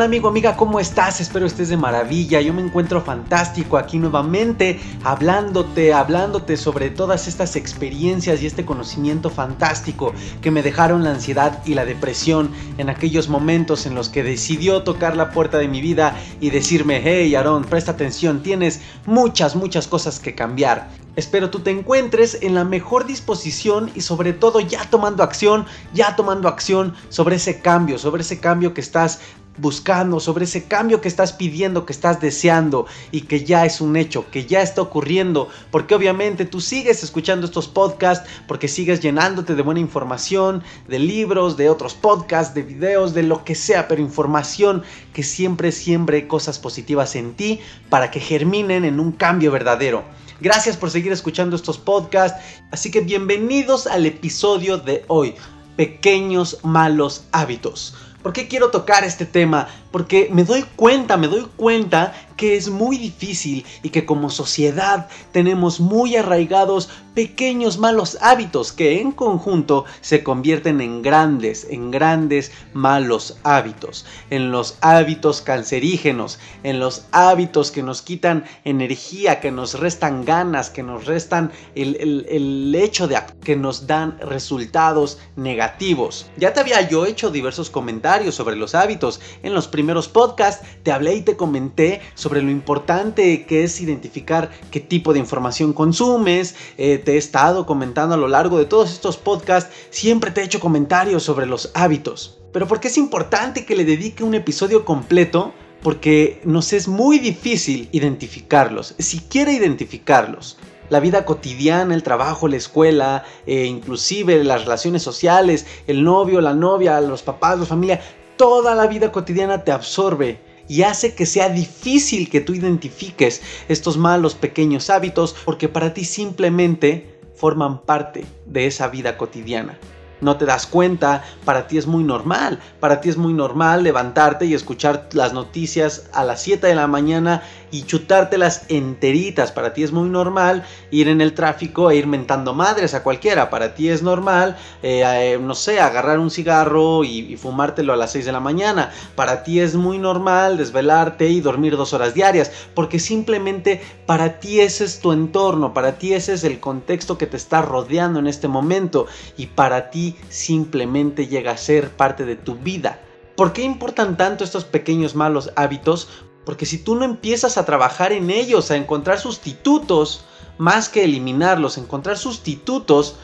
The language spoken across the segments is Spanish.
Hola amigo, amiga, ¿cómo estás? Espero estés de maravilla. Yo me encuentro fantástico aquí nuevamente hablándote, hablándote sobre todas estas experiencias y este conocimiento fantástico que me dejaron la ansiedad y la depresión en aquellos momentos en los que decidió tocar la puerta de mi vida y decirme, hey Aaron, presta atención, tienes muchas, muchas cosas que cambiar. Espero tú te encuentres en la mejor disposición y sobre todo ya tomando acción, ya tomando acción sobre ese cambio, sobre ese cambio que estás buscando, sobre ese cambio que estás pidiendo, que estás deseando y que ya es un hecho, que ya está ocurriendo, porque obviamente tú sigues escuchando estos podcasts, porque sigues llenándote de buena información, de libros, de otros podcasts, de videos, de lo que sea, pero información que siempre siempre cosas positivas en ti para que germinen en un cambio verdadero. Gracias por seguir escuchando estos podcasts, así que bienvenidos al episodio de hoy, pequeños malos hábitos. ¿Por qué quiero tocar este tema? Porque me doy cuenta, me doy cuenta que es muy difícil y que como sociedad tenemos muy arraigados pequeños malos hábitos que en conjunto se convierten en grandes, en grandes malos hábitos, en los hábitos cancerígenos, en los hábitos que nos quitan energía, que nos restan ganas, que nos restan el, hecho de que nos dan resultados negativos. Ya te había yo hecho diversos comentarios sobre los hábitos. En los primeros podcasts te hablé y te comenté sobre lo importante que es identificar qué tipo de información consumes. Eh, te he estado comentando a lo largo de todos estos podcasts, siempre te he hecho comentarios sobre los hábitos. Pero ¿por qué es importante que le dedique un episodio completo? Porque nos es muy difícil identificarlos, siquiera identificarlos la vida cotidiana, el trabajo, la escuela, e inclusive las relaciones sociales, el novio, la novia, los papás, la familia, toda la vida cotidiana te absorbe y hace que sea difícil que tú identifiques estos malos pequeños hábitos porque para ti simplemente forman parte de esa vida cotidiana no te das cuenta, para ti es muy normal, para ti es muy normal levantarte y escuchar las noticias a las 7 de la mañana y chutártelas enteritas, para ti es muy normal ir en el tráfico e ir mentando madres a cualquiera, para ti es normal, eh, eh, no sé, agarrar un cigarro y, fumártelo a las 6 de la mañana, para ti es muy normal desvelarte y dormir dos horas diarias, porque simplemente para ti ese es tu entorno, para ti ese es el contexto que te está rodeando en este momento. Y para ti simplemente llega a ser parte de tu vida. ¿Por qué importan tanto estos pequeños malos hábitos? Porque si tú no empiezas a trabajar en ellos, a encontrar sustitutos, más que eliminarlos, encontrar sustitutos,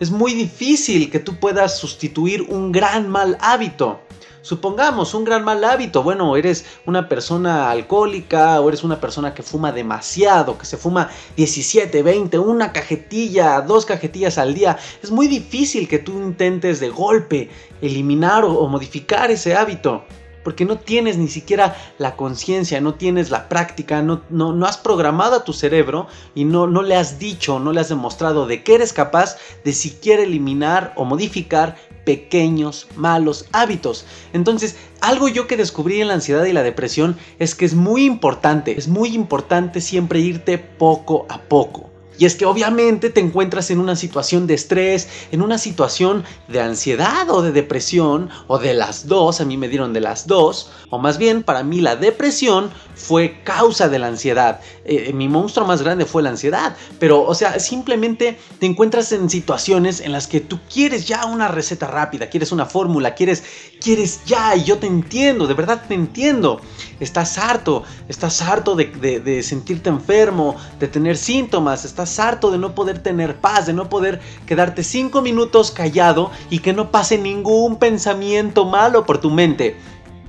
es muy difícil que tú puedas sustituir un gran mal hábito. Supongamos un gran mal hábito, bueno, eres una persona alcohólica o eres una persona que fuma demasiado, que se fuma 17, 20, una cajetilla, dos cajetillas al día. Es muy difícil que tú intentes de golpe eliminar o, modificar ese hábito porque no tienes ni siquiera la conciencia, no tienes la práctica, no, no, has programado a tu cerebro y no, no le has dicho, no le has demostrado de que eres capaz de siquiera eliminar o modificar pequeños malos hábitos. Entonces, algo yo que descubrí en la ansiedad y la depresión es que es muy importante, es muy importante siempre irte poco a poco. Y es que obviamente te encuentras en una situación de estrés, en una situación de ansiedad o de depresión, o de las dos, a mí me dieron de las dos, o más bien para mí la depresión fue causa de la ansiedad. Eh, mi monstruo más grande fue la ansiedad, pero o sea, simplemente te encuentras en situaciones en las que tú quieres ya una receta rápida, quieres una fórmula, quieres, quieres ya, y yo te entiendo, de verdad te entiendo. Estás harto, estás harto de, de sentirte enfermo, de tener síntomas, estás harto de no poder tener paz, de no poder quedarte cinco minutos callado y que no pase ningún pensamiento malo por tu mente.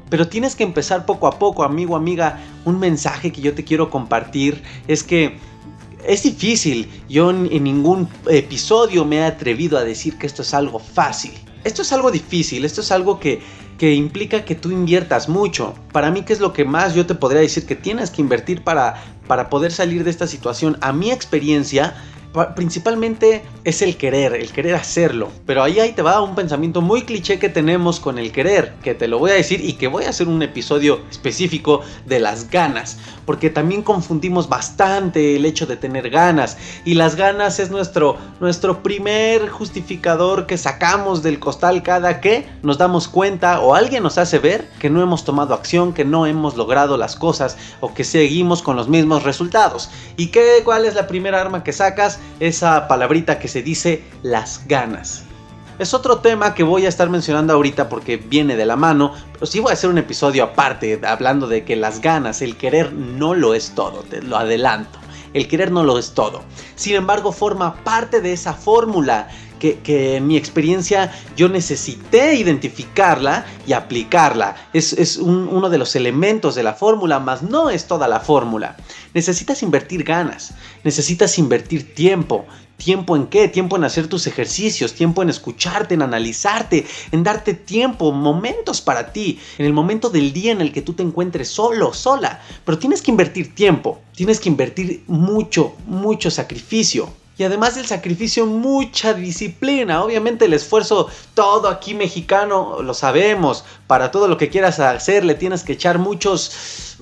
Pero tienes que empezar poco a poco, amigo, amiga. Un mensaje que yo te quiero compartir es que es difícil. Yo en ningún episodio me he atrevido a decir que esto es algo fácil. Esto es algo difícil, esto es algo que, que implica que tú inviertas mucho. Para mí, ¿qué es lo que más yo te podría decir que tienes que invertir para, para poder salir de esta situación? A mi experiencia principalmente es el querer, el querer hacerlo. Pero ahí, ahí te va un pensamiento muy cliché que tenemos con el querer, que te lo voy a decir y que voy a hacer un episodio específico de las ganas, porque también confundimos bastante el hecho de tener ganas y las ganas es nuestro, nuestro primer justificador que sacamos del costal cada que nos damos cuenta o alguien nos hace ver que no hemos tomado acción, que no hemos logrado las cosas o que seguimos con los mismos resultados. ¿Y qué, cuál es la primera arma que sacas? Esa palabrita que se dice las ganas. Es otro tema que voy a estar mencionando ahorita porque viene de la mano, pero sí voy a hacer un episodio aparte hablando de que las ganas, el querer no lo es todo, te lo adelanto. El querer no lo es todo. Sin embargo, forma parte de esa fórmula que, en mi experiencia yo necesité identificarla y aplicarla. Es, uno de los elementos de la fórmula, mas no es toda la fórmula. Necesitas invertir ganas, necesitas invertir tiempo. ¿Tiempo en qué? Tiempo en hacer tus ejercicios, tiempo en escucharte, en analizarte, en darte tiempo, momentos para ti, en el momento del día en el que tú te encuentres solo, sola. Pero tienes que invertir tiempo, tienes que invertir mucho, mucho sacrificio y además del sacrificio mucha disciplina. Obviamente el esfuerzo todo aquí mexicano lo sabemos. Para todo lo que quieras hacer le tienes que echar muchos,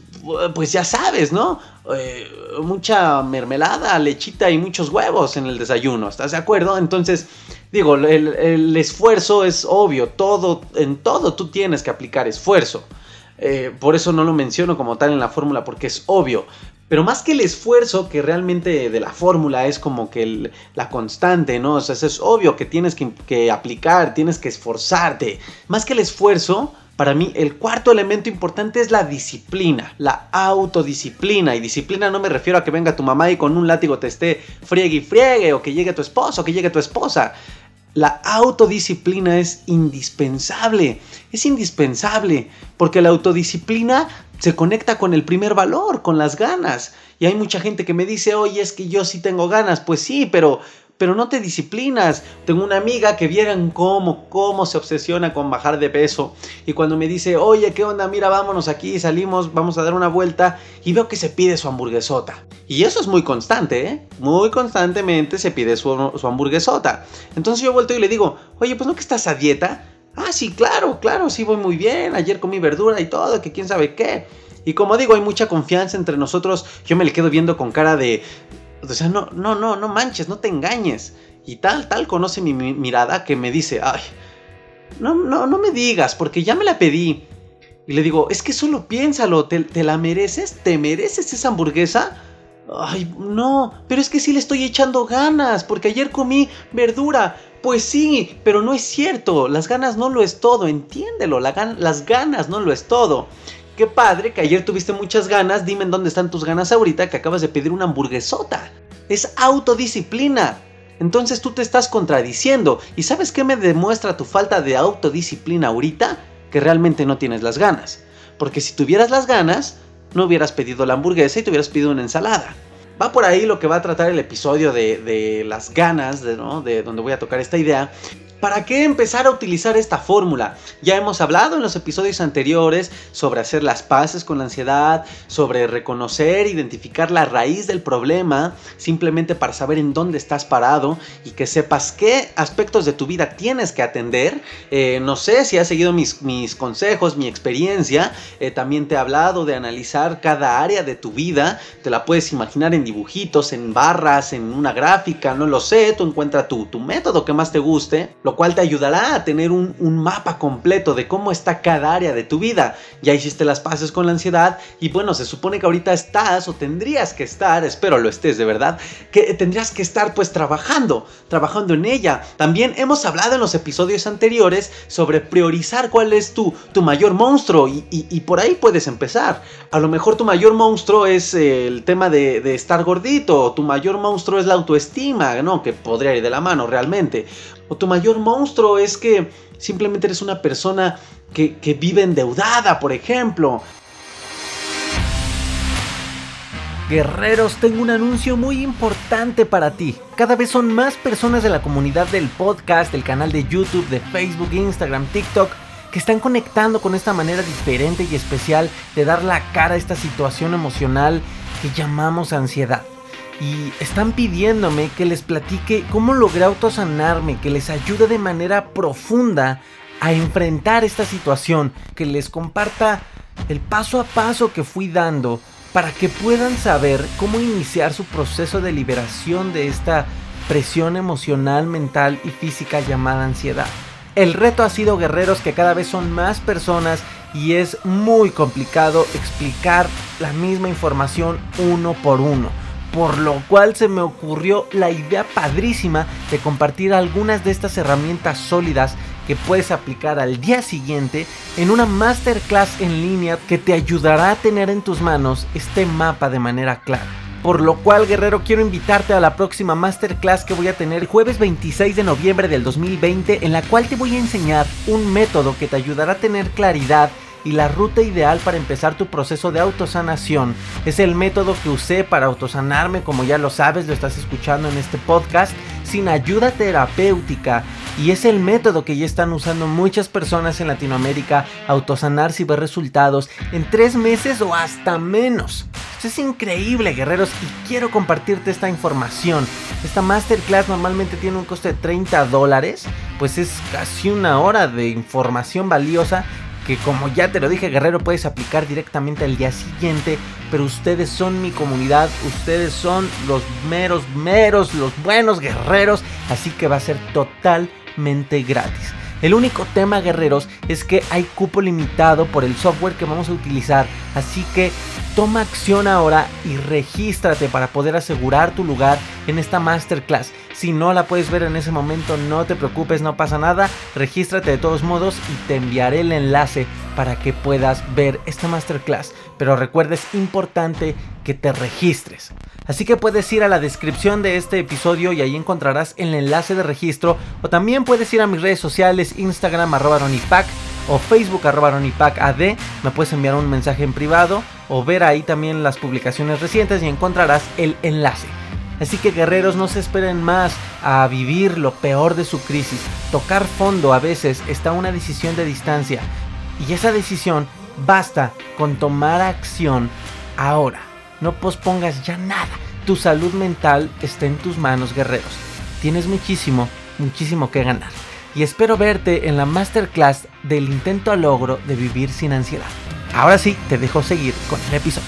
pues ya sabes, ¿no? Eh, mucha mermelada, lechita y muchos huevos en el desayuno. ¿Estás de acuerdo? Entonces, digo, el, esfuerzo es obvio. Todo, en todo tú tienes que aplicar esfuerzo. Eh, por eso no lo menciono como tal en la fórmula porque es obvio. Pero más que el esfuerzo que realmente de la fórmula es como que la constante, ¿no? O sea, es obvio que tienes que, que aplicar, tienes que esforzarte. Más que el esfuerzo, para mí el cuarto elemento importante es la disciplina, la autodisciplina. Y disciplina no me refiero a que venga tu mamá y con un látigo te esté friegue y friegue, o que llegue tu esposo, o que llegue tu esposa. La autodisciplina es indispensable, es indispensable, porque la autodisciplina se conecta con el primer valor, con las ganas. Y hay mucha gente que me dice, oye, es que yo sí tengo ganas. Pues sí, pero pero no te disciplinas. Tengo una amiga que vieran cómo, cómo se obsesiona con bajar de peso. Y cuando me dice, oye, ¿qué onda? Mira, vámonos aquí, salimos, vamos a dar una vuelta. Y veo que se pide su hamburguesota. Y eso es muy constante, ¿eh? Muy constantemente se pide su, su hamburguesota. Entonces yo vuelto y le digo, oye, pues no que estás a dieta. Ah, sí, claro, claro, sí voy muy bien. Ayer comí verdura y todo, que quién sabe qué. Y como digo, hay mucha confianza entre nosotros. Yo me le quedo viendo con cara de, o sea, no, no, no, no manches, no te engañes. Y tal, tal conoce mi, mirada que me dice, ay, no, no, no me digas, porque ya me la pedí. Y le digo, es que solo piénsalo, ¿te, ¿te, la mereces? ¿Te mereces esa hamburguesa? Ay, no, pero es que sí le estoy echando ganas, porque ayer comí verdura. Pues sí, pero no es cierto, las ganas no lo es todo, entiéndelo, las ganas no lo es todo. Qué padre que ayer tuviste muchas ganas. Dime en dónde están tus ganas ahorita que acabas de pedir una hamburguesota. Es autodisciplina. Entonces tú te estás contradiciendo. ¿Y sabes qué me demuestra tu falta de autodisciplina ahorita? Que realmente no tienes las ganas. Porque si tuvieras las ganas, no hubieras pedido la hamburguesa y te hubieras pedido una ensalada. Va por ahí lo que va a tratar el episodio de, las ganas, de, ¿no? de donde voy a tocar esta idea. ¿Para qué empezar a utilizar esta fórmula? Ya hemos hablado en los episodios anteriores sobre hacer las paces con la ansiedad, sobre reconocer, identificar la raíz del problema, simplemente para saber en dónde estás parado y que sepas qué aspectos de tu vida tienes que atender. Eh, no sé si has seguido mis, consejos, mi experiencia. Eh, también te he hablado de analizar cada área de tu vida. Te la puedes imaginar en dibujitos, en barras, en una gráfica, no lo sé. Tú encuentra tu método que más te guste lo cual te ayudará a tener un, mapa completo de cómo está cada área de tu vida. Ya hiciste las paces con la ansiedad y bueno, se supone que ahorita estás o tendrías que estar, espero lo estés de verdad, que tendrías que estar pues trabajando, trabajando en ella. También hemos hablado en los episodios anteriores sobre priorizar cuál es tu, tu mayor monstruo y, por ahí puedes empezar. A lo mejor tu mayor monstruo es el tema de, de estar gordito, o tu mayor monstruo es la autoestima, ¿no? Que podría ir de la mano realmente. O tu mayor monstruo es que simplemente eres una persona que, vive endeudada, por ejemplo. Guerreros, tengo un anuncio muy importante para ti. Cada vez son más personas de la comunidad del podcast, del canal de YouTube, de Facebook, Instagram, TikTok, que están conectando con esta manera diferente y especial de dar la cara a esta situación emocional que llamamos ansiedad. Y están pidiéndome que les platique cómo logré autosanarme, que les ayude de manera profunda a enfrentar esta situación, que les comparta el paso a paso que fui dando para que puedan saber cómo iniciar su proceso de liberación de esta presión emocional, mental y física llamada ansiedad. El reto ha sido guerreros que cada vez son más personas y es muy complicado explicar la misma información uno por uno. Por lo cual se me ocurrió la idea padrísima de compartir algunas de estas herramientas sólidas que puedes aplicar al día siguiente en una masterclass en línea que te ayudará a tener en tus manos este mapa de manera clara. Por lo cual, guerrero, quiero invitarte a la próxima masterclass que voy a tener jueves 26 de noviembre del 2020, en la cual te voy a enseñar un método que te ayudará a tener claridad y la ruta ideal para empezar tu proceso de autosanación. Es el método que usé para autosanarme, como ya lo sabes, lo estás escuchando en este podcast, sin ayuda terapéutica. Y es el método que ya están usando muchas personas en Latinoamérica, autosanarse y ver resultados en tres meses o hasta menos. Es increíble, guerreros, y quiero compartirte esta información. Esta masterclass normalmente tiene un coste de 30 dólares, pues es casi una hora de información valiosa que como ya te lo dije guerrero puedes aplicar directamente al día siguiente, pero ustedes son mi comunidad, ustedes son los meros, meros, los buenos guerreros, así que va a ser totalmente gratis. El único tema, guerreros, es que hay cupo limitado por el software que vamos a utilizar. Así que toma acción ahora y regístrate para poder asegurar tu lugar en esta masterclass. Si no la puedes ver en ese momento, no te preocupes, no pasa nada. Regístrate de todos modos y te enviaré el enlace para que puedas ver esta masterclass. Pero recuerda, es importante que te registres. Así que puedes ir a la descripción de este episodio y ahí encontrarás el enlace de registro. O también puedes ir a mis redes sociales, Instagram arroba o Facebook arroba ad. Me puedes enviar un mensaje en privado o ver ahí también las publicaciones recientes y encontrarás el enlace. Así que guerreros no se esperen más a vivir lo peor de su crisis. Tocar fondo a veces está una decisión de distancia. Y esa decisión basta con tomar acción ahora. No pospongas ya nada. Tu salud mental está en tus manos, guerreros. Tienes muchísimo, muchísimo que ganar. Y espero verte en la masterclass del intento a logro de vivir sin ansiedad. Ahora sí, te dejo seguir con el episodio.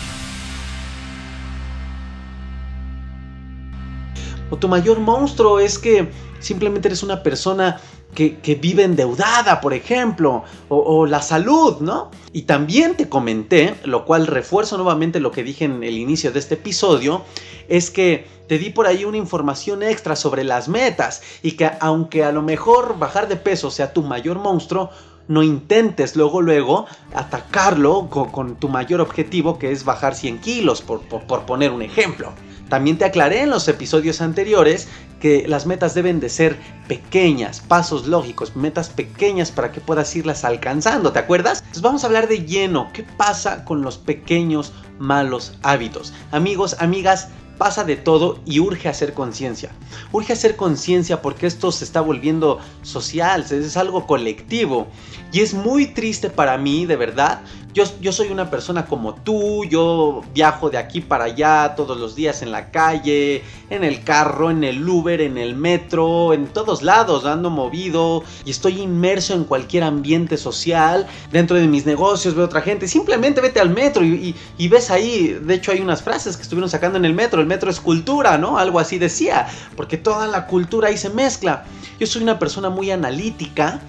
O tu mayor monstruo es que simplemente eres una persona que, vive endeudada, por ejemplo, o, la salud, ¿no? Y también te comenté, lo cual refuerzo nuevamente lo que dije en el inicio de este episodio, es que te di por ahí una información extra sobre las metas y que aunque a lo mejor bajar de peso sea tu mayor monstruo, no intentes luego, luego atacarlo con, tu mayor objetivo que es bajar 100 kilos, por poner un ejemplo. También te aclaré en los episodios anteriores que las metas deben de ser pequeñas, pasos lógicos, metas pequeñas para que puedas irlas alcanzando, ¿te acuerdas? Entonces vamos a hablar de lleno, ¿qué pasa con los pequeños malos hábitos? Amigos, amigas, pasa de todo y urge hacer conciencia. Urge hacer conciencia porque esto se está volviendo social, es algo colectivo. Y es muy triste para mí, de verdad, yo, soy una persona como tú, yo viajo de aquí para allá todos los días en la calle, en el carro, en el Uber, en el metro, en todos lados, ando movido y estoy inmerso en cualquier ambiente social. Dentro de mis negocios veo otra gente, simplemente vete al metro y, y ves ahí, de hecho hay unas frases que estuvieron sacando en el metro, el metro es cultura, ¿no? Algo así decía, porque toda la cultura ahí se mezcla. Yo soy una persona muy analítica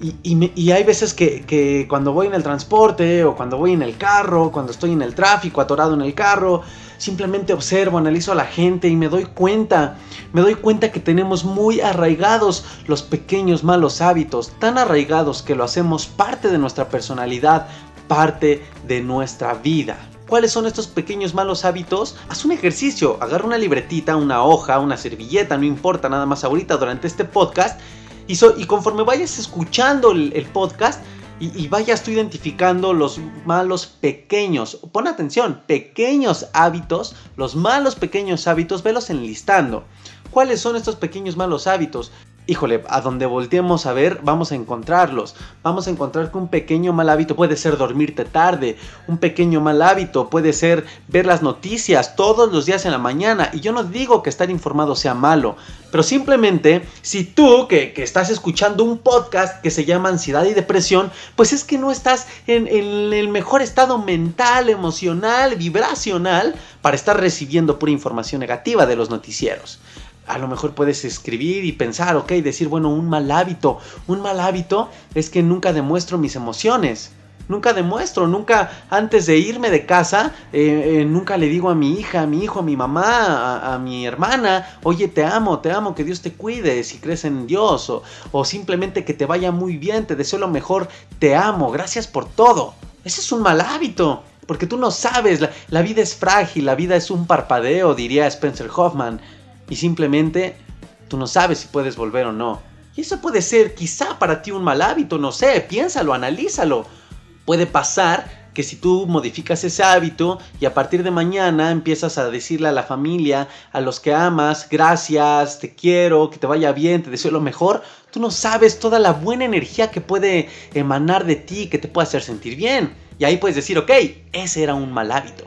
y, hay veces que, cuando voy en el transporte o cuando voy en el carro, cuando estoy en el tráfico, atorado en el carro, simplemente observo, analizo a la gente y me doy cuenta, me doy cuenta que tenemos muy arraigados los pequeños malos hábitos, tan arraigados que lo hacemos parte de nuestra personalidad, parte de nuestra vida. ¿Cuáles son estos pequeños malos hábitos? Haz un ejercicio, agarra una libretita, una hoja, una servilleta, no importa nada más ahorita durante este podcast y, conforme vayas escuchando el, podcast y, vayas tú identificando los malos pequeños, pon atención, pequeños hábitos, los malos pequeños hábitos, velos enlistando. ¿Cuáles son estos pequeños malos hábitos? Híjole, a donde volteemos a ver, vamos a encontrarlos. Vamos a encontrar que un pequeño mal hábito puede ser dormirte tarde, un pequeño mal hábito puede ser ver las noticias todos los días en la mañana. Y yo no digo que estar informado sea malo, pero simplemente si tú que, estás escuchando un podcast que se llama ansiedad y depresión, pues es que no estás en, en el mejor estado mental, emocional, vibracional para estar recibiendo pura información negativa de los noticieros a lo mejor puedes escribir y pensar, ok, decir, bueno, un mal hábito. Un mal hábito es que nunca demuestro mis emociones. Nunca demuestro, nunca antes de irme de casa, eh, eh, nunca le digo a mi hija, a mi hijo, a mi mamá, a, mi hermana, oye, te amo, te amo, que Dios te cuide, si crees en Dios, o, o simplemente que te vaya muy bien, te deseo lo mejor, te amo, gracias por todo. Ese es un mal hábito. Porque tú no sabes, la, la vida es frágil, la vida es un parpadeo, diría Spencer Hoffman y simplemente tú no sabes si puedes volver o no. Y eso puede ser quizá para ti un mal hábito, no sé, piénsalo, analízalo. Puede pasar que si tú modificas ese hábito y a partir de mañana empiezas a decirle a la familia, a los que amas, gracias, te quiero, que te vaya bien, te deseo lo mejor, tú no sabes toda la buena energía que puede emanar de ti, que te puede hacer sentir bien. Y ahí puedes decir, ok, ese era un mal hábito.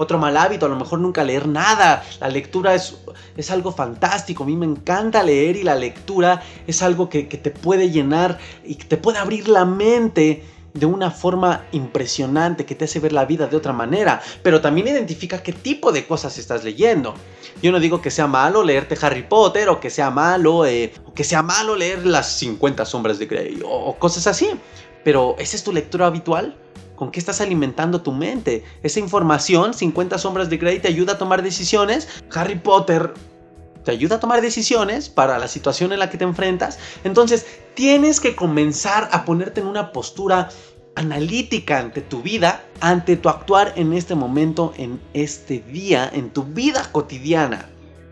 Otro mal hábito, a lo mejor nunca leer nada. La lectura es, es algo fantástico. A mí me encanta leer y la lectura es algo que, que te puede llenar y te puede abrir la mente de una forma impresionante que te hace ver la vida de otra manera, pero también identifica qué tipo de cosas estás leyendo. Yo no digo que sea malo leerte Harry Potter o que sea malo, eh, o que sea malo leer las 50 sombras de Grey o cosas así, pero ¿esa es tu lectura habitual? ¿Con qué estás alimentando tu mente? Esa información, 50 sombras de Grey, te ayuda a tomar decisiones. Harry Potter te ayuda a tomar decisiones para la situación en la que te enfrentas. Entonces, tienes que comenzar a ponerte en una postura analítica ante tu vida, ante tu actuar en este momento, en este día, en tu vida cotidiana.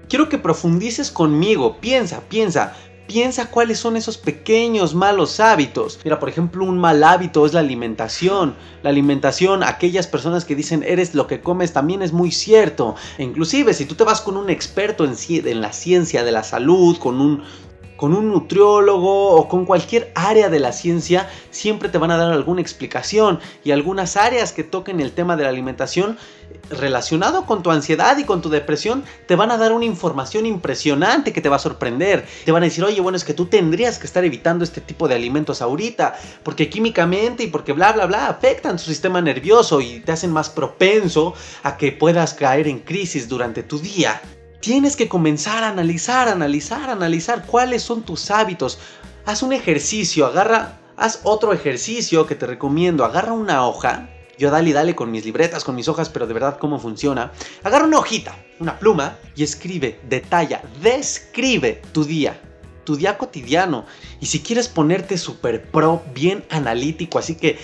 Quiero que profundices conmigo, piensa, piensa, Piensa cuáles son esos pequeños malos hábitos. Mira, por ejemplo, un mal hábito es la alimentación. La alimentación, aquellas personas que dicen eres lo que comes, también es muy cierto. E inclusive, si tú te vas con un experto en, en la ciencia de la salud, con un con un nutriólogo o con cualquier área de la ciencia, siempre te van a dar alguna explicación y algunas áreas que toquen el tema de la alimentación relacionado con tu ansiedad y con tu depresión, te van a dar una información impresionante que te va a sorprender. Te van a decir, oye, bueno, es que tú tendrías que estar evitando este tipo de alimentos ahorita, porque químicamente y porque bla, bla, bla, afectan tu sistema nervioso y te hacen más propenso a que puedas caer en crisis durante tu día. Tienes que comenzar a analizar, analizar, analizar cuáles son tus hábitos. Haz un ejercicio, agarra, haz otro ejercicio que te recomiendo. Agarra una hoja. Yo dale y dale con mis libretas, con mis hojas, pero de verdad cómo funciona. Agarra una hojita, una pluma y escribe, detalla, describe tu día tu día cotidiano. Y si quieres ponerte súper pro, bien analítico, así que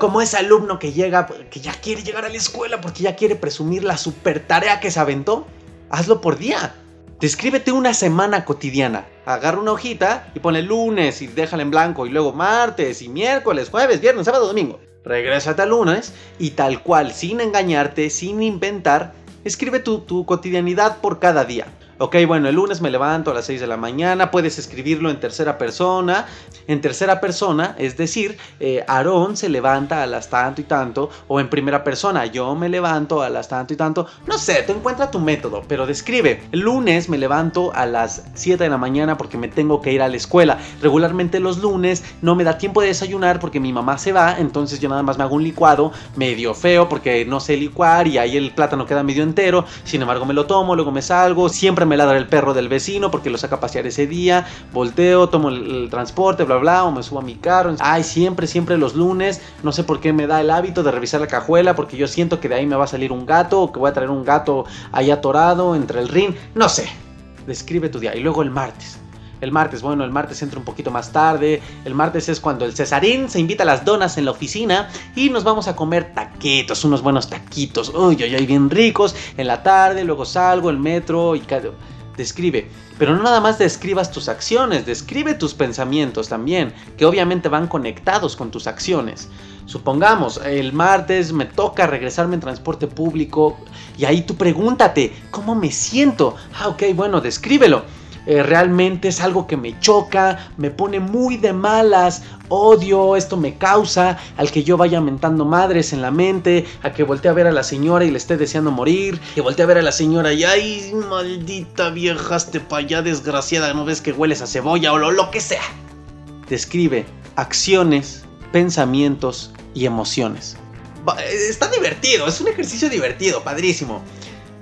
como ese alumno que llega, que ya quiere llegar a la escuela porque ya quiere presumir la super tarea que se aventó, hazlo por día. Descríbete una semana cotidiana. Agarra una hojita y pone lunes y déjala en blanco y luego martes y miércoles, jueves, viernes, sábado, domingo. Regrésate al lunes y tal cual, sin engañarte, sin inventar, escribe tu, tu cotidianidad por cada día. Ok, bueno, el lunes me levanto a las 6 de la mañana, puedes escribirlo en tercera persona. En tercera persona, es decir, eh, Aarón se levanta a las tanto y tanto, o en primera persona, yo me levanto a las tanto y tanto. No sé, te encuentra tu método, pero describe. El lunes me levanto a las 7 de la mañana porque me tengo que ir a la escuela. Regularmente los lunes no me da tiempo de desayunar porque mi mamá se va, entonces yo nada más me hago un licuado medio feo porque no sé licuar y ahí el plátano queda medio entero. Sin embargo, me lo tomo, luego me salgo, siempre me me ladra el perro del vecino porque lo saca a pasear ese día, volteo, tomo el, transporte, bla, bla, o me subo a mi carro. Ay, siempre, siempre los lunes, no sé por qué me da el hábito de revisar la cajuela porque yo siento que de ahí me va a salir un gato o que voy a traer un gato ahí atorado entre el ring, no sé. Describe tu día. Y luego el martes. El martes, bueno, el martes entra un poquito más tarde. El martes es cuando el Cesarín se invita a las donas en la oficina y nos vamos a comer taquitos, unos buenos taquitos. Uy, uy, uy, bien ricos. En la tarde, luego salgo, el metro y describe. Pero no nada más describas tus acciones, describe tus pensamientos también, que obviamente van conectados con tus acciones. Supongamos, el martes me toca regresarme en transporte público y ahí tú pregúntate, ¿cómo me siento? Ah, ok, bueno, descríbelo. Eh, realmente es algo que me choca, me pone muy de malas, odio, esto me causa al que yo vaya mentando madres en la mente, a que voltee a ver a la señora y le esté deseando morir, que voltee a ver a la señora y ay, maldita vieja, este pa' allá desgraciada, no ves que hueles a cebolla o lo, lo que sea. Describe acciones, pensamientos y emociones. Está divertido, es un ejercicio divertido, padrísimo.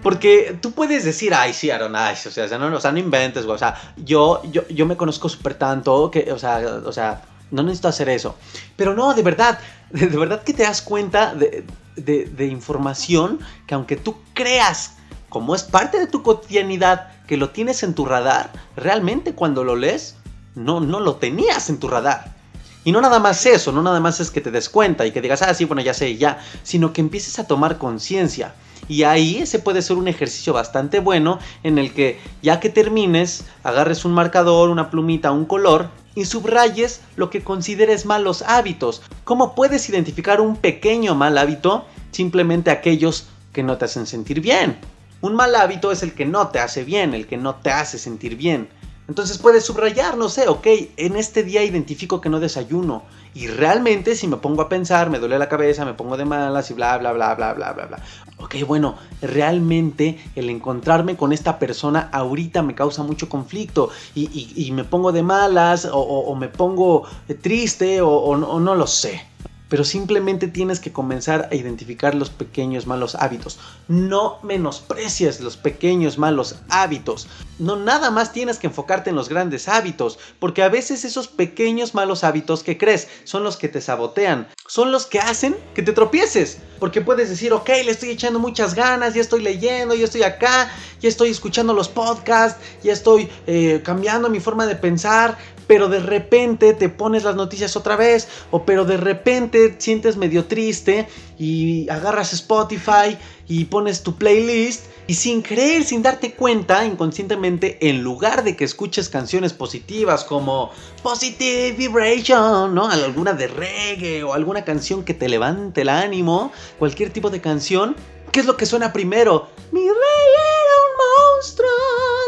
Porque tú puedes decir, ay, sí, Aaron, ay, o sea, no, o sea, no inventes, güey. O sea, yo, yo, yo me conozco súper tanto que, o sea, o sea, no necesito hacer eso. Pero no, de verdad, de, verdad que te das cuenta de, de, información que aunque tú creas, como es parte de tu cotidianidad, que lo tienes en tu radar, realmente cuando lo lees, no, no lo tenías en tu radar. Y no nada más eso, no nada más es que te des cuenta y que digas, ah, sí, bueno, ya sé, ya, sino que empieces a tomar conciencia. Y ahí ese puede ser un ejercicio bastante bueno en el que ya que termines, agarres un marcador, una plumita, un color y subrayes lo que consideres malos hábitos. ¿Cómo puedes identificar un pequeño mal hábito? Simplemente aquellos que no te hacen sentir bien. Un mal hábito es el que no te hace bien, el que no te hace sentir bien. Entonces puedes subrayar, no sé, ok, en este día identifico que no desayuno. Y realmente si me pongo a pensar, me duele la cabeza, me pongo de malas y bla, bla, bla, bla, bla, bla, bla. Ok, bueno, realmente el encontrarme con esta persona ahorita me causa mucho conflicto y, me pongo de malas o, me pongo triste o no lo sé pero simplemente tienes que comenzar a identificar los pequeños malos hábitos. No menosprecies los pequeños malos hábitos. No nada más tienes que enfocarte en los grandes hábitos, porque a veces esos pequeños malos hábitos que crees son los que te sabotean, son los que hacen que te tropieces. Porque puedes decir, ok, le estoy echando muchas ganas, ya estoy leyendo, ya estoy acá, ya estoy escuchando los podcasts, ya estoy eh, cambiando mi forma de pensar, pero de repente te pones las noticias otra vez, o pero de repente sientes medio triste y agarras Spotify y pones tu playlist y sin creer, sin darte cuenta, inconscientemente, en lugar de que escuches canciones positivas como Positive Vibration, ¿no? Alguna de reggae o alguna canción que te levante el ánimo, cualquier tipo de canción, ¿qué es lo que suena primero? Mi rey era un monstruo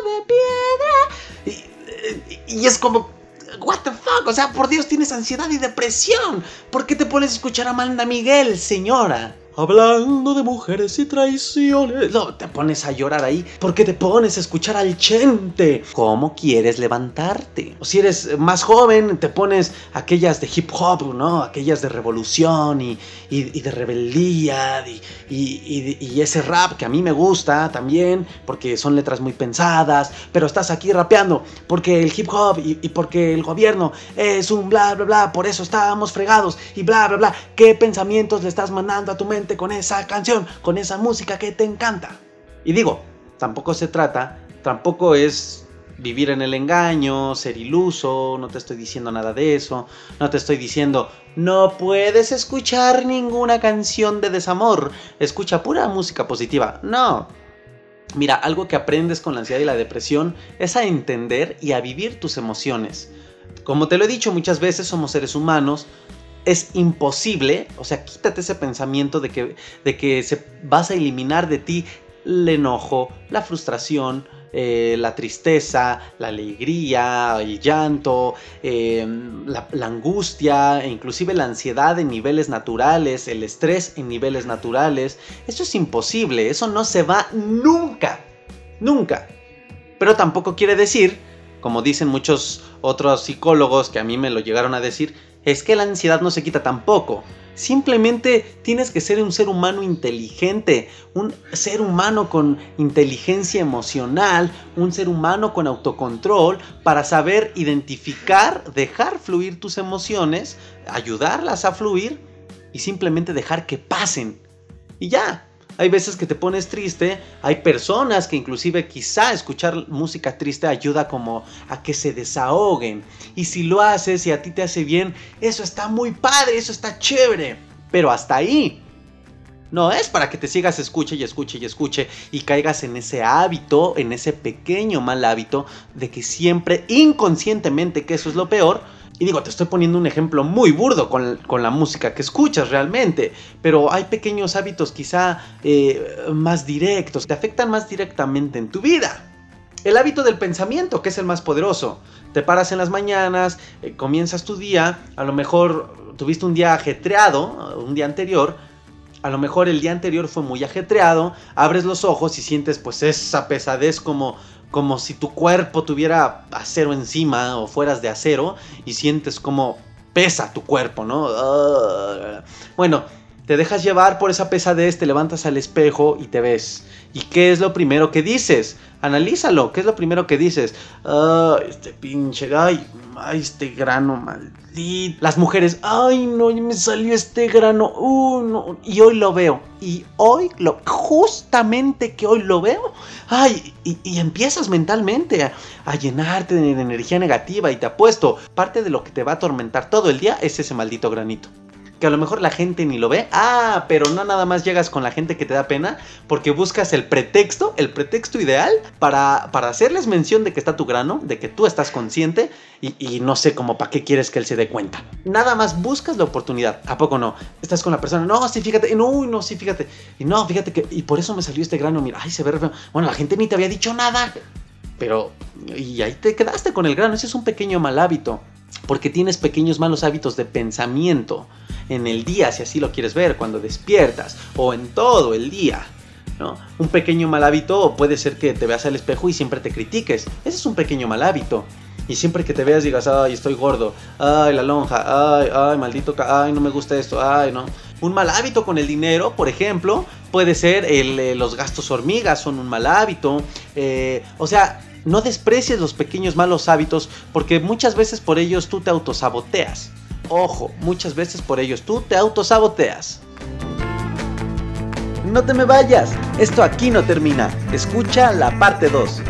de piedra. Y, y es como, what the fuck, o sea, por Dios tienes ansiedad y depresión. ¿Por qué te pones a escuchar a Amanda Miguel, señora? Hablando de mujeres y traiciones. No, te pones a llorar ahí porque te pones a escuchar al chente. ¿Cómo quieres levantarte? O si eres más joven, te pones aquellas de hip hop, ¿no? Aquellas de revolución y, de rebeldía y, y, ese rap que a mí me gusta también porque son letras muy pensadas. Pero estás aquí rapeando porque el hip hop y, porque el gobierno es un bla, bla, bla. Por eso estábamos fregados y bla, bla, bla. ¿Qué pensamientos le estás mandando a tu mente? Con esa canción, con esa música que te encanta. Y digo, tampoco se trata, tampoco es vivir en el engaño, ser iluso, no te estoy diciendo nada de eso, no te estoy diciendo, no puedes escuchar ninguna canción de desamor, escucha pura música positiva. No. Mira, algo que aprendes con la ansiedad y la depresión es a entender y a vivir tus emociones. Como te lo he dicho muchas veces, somos seres humanos, es imposible, o sea, quítate ese pensamiento de que, de que se, vas a eliminar de ti el enojo, la frustración, eh, la tristeza, la alegría, el llanto, eh, la, la, angustia, e inclusive la ansiedad en niveles naturales, el estrés en niveles naturales. Eso es imposible, eso no se va nunca, nunca. Pero tampoco quiere decir, como dicen muchos otros psicólogos que a mí me lo llegaron a decir, es que la ansiedad no se quita tampoco. Simplemente tienes que ser un ser humano inteligente, un ser humano con inteligencia emocional, un ser humano con autocontrol para saber identificar, dejar fluir tus emociones, ayudarlas a fluir y simplemente dejar que pasen. Y ya, hay veces que te pones triste, hay personas que inclusive quizá escuchar música triste ayuda como a que se desahoguen. Y si lo haces y a ti te hace bien, eso está muy padre, eso está chévere. Pero hasta ahí. No es para que te sigas escuche y escuche y escuche y caigas en ese hábito, en ese pequeño mal hábito de que siempre inconscientemente, que eso es lo peor, y digo, te estoy poniendo un ejemplo muy burdo con, la música que escuchas realmente, pero hay pequeños hábitos quizá eh, más directos, te afectan más directamente en tu vida. El hábito del pensamiento, que es el más poderoso. Te paras en las mañanas, eh, comienzas tu día, a lo mejor tuviste un día ajetreado, un día anterior, a lo mejor el día anterior fue muy ajetreado, abres los ojos y sientes pues esa pesadez como como si tu cuerpo tuviera acero encima o fueras de acero y sientes como pesa tu cuerpo, ¿no? Ah. bueno, te dejas llevar por esa pesadez, te levantas al espejo y te ves. ¿Y qué es lo primero que dices? Analízalo, ¿qué es lo primero que dices? Ah, este pinche, ay, este grano maldito. Las mujeres, ay, no, me salió este grano, uh, no, y hoy lo veo. Y hoy, lo, justamente que hoy lo veo, ay, y, empiezas mentalmente a, a, llenarte de energía negativa y te apuesto, parte de lo que te va a atormentar todo el día es ese maldito granito que a lo mejor la gente ni lo ve. Ah, pero no nada más llegas con la gente que te da pena, porque buscas el pretexto, el pretexto ideal para, para hacerles mención de que está tu grano, de que tú estás consciente y, no sé cómo para qué quieres que él se dé cuenta. Nada más buscas la oportunidad. ¿A poco no? Estás con la persona, no, sí, fíjate, no, no, sí, fíjate. Y no, fíjate que, y por eso me salió este grano, mira, ay, se ve Bueno, la gente ni te había dicho nada. Pero, y ahí te quedaste con el grano, ese es un pequeño mal hábito porque tienes pequeños malos hábitos de pensamiento en el día, si así lo quieres ver, cuando despiertas o en todo el día. ¿no? Un pequeño mal hábito puede ser que te veas al espejo y siempre te critiques. Ese es un pequeño mal hábito. Y siempre que te veas digas, ay, estoy gordo, ay, la lonja, ay, ay, maldito, ay, no me gusta esto, ay, no. Un mal hábito con el dinero, por ejemplo, puede ser el, eh, los gastos hormigas, son un mal hábito. Eh, o sea, no desprecies los pequeños malos hábitos porque muchas veces por ellos tú te autosaboteas. Ojo, muchas veces por ellos tú te autosaboteas. No te me vayas, esto aquí no termina. Escucha la parte 2.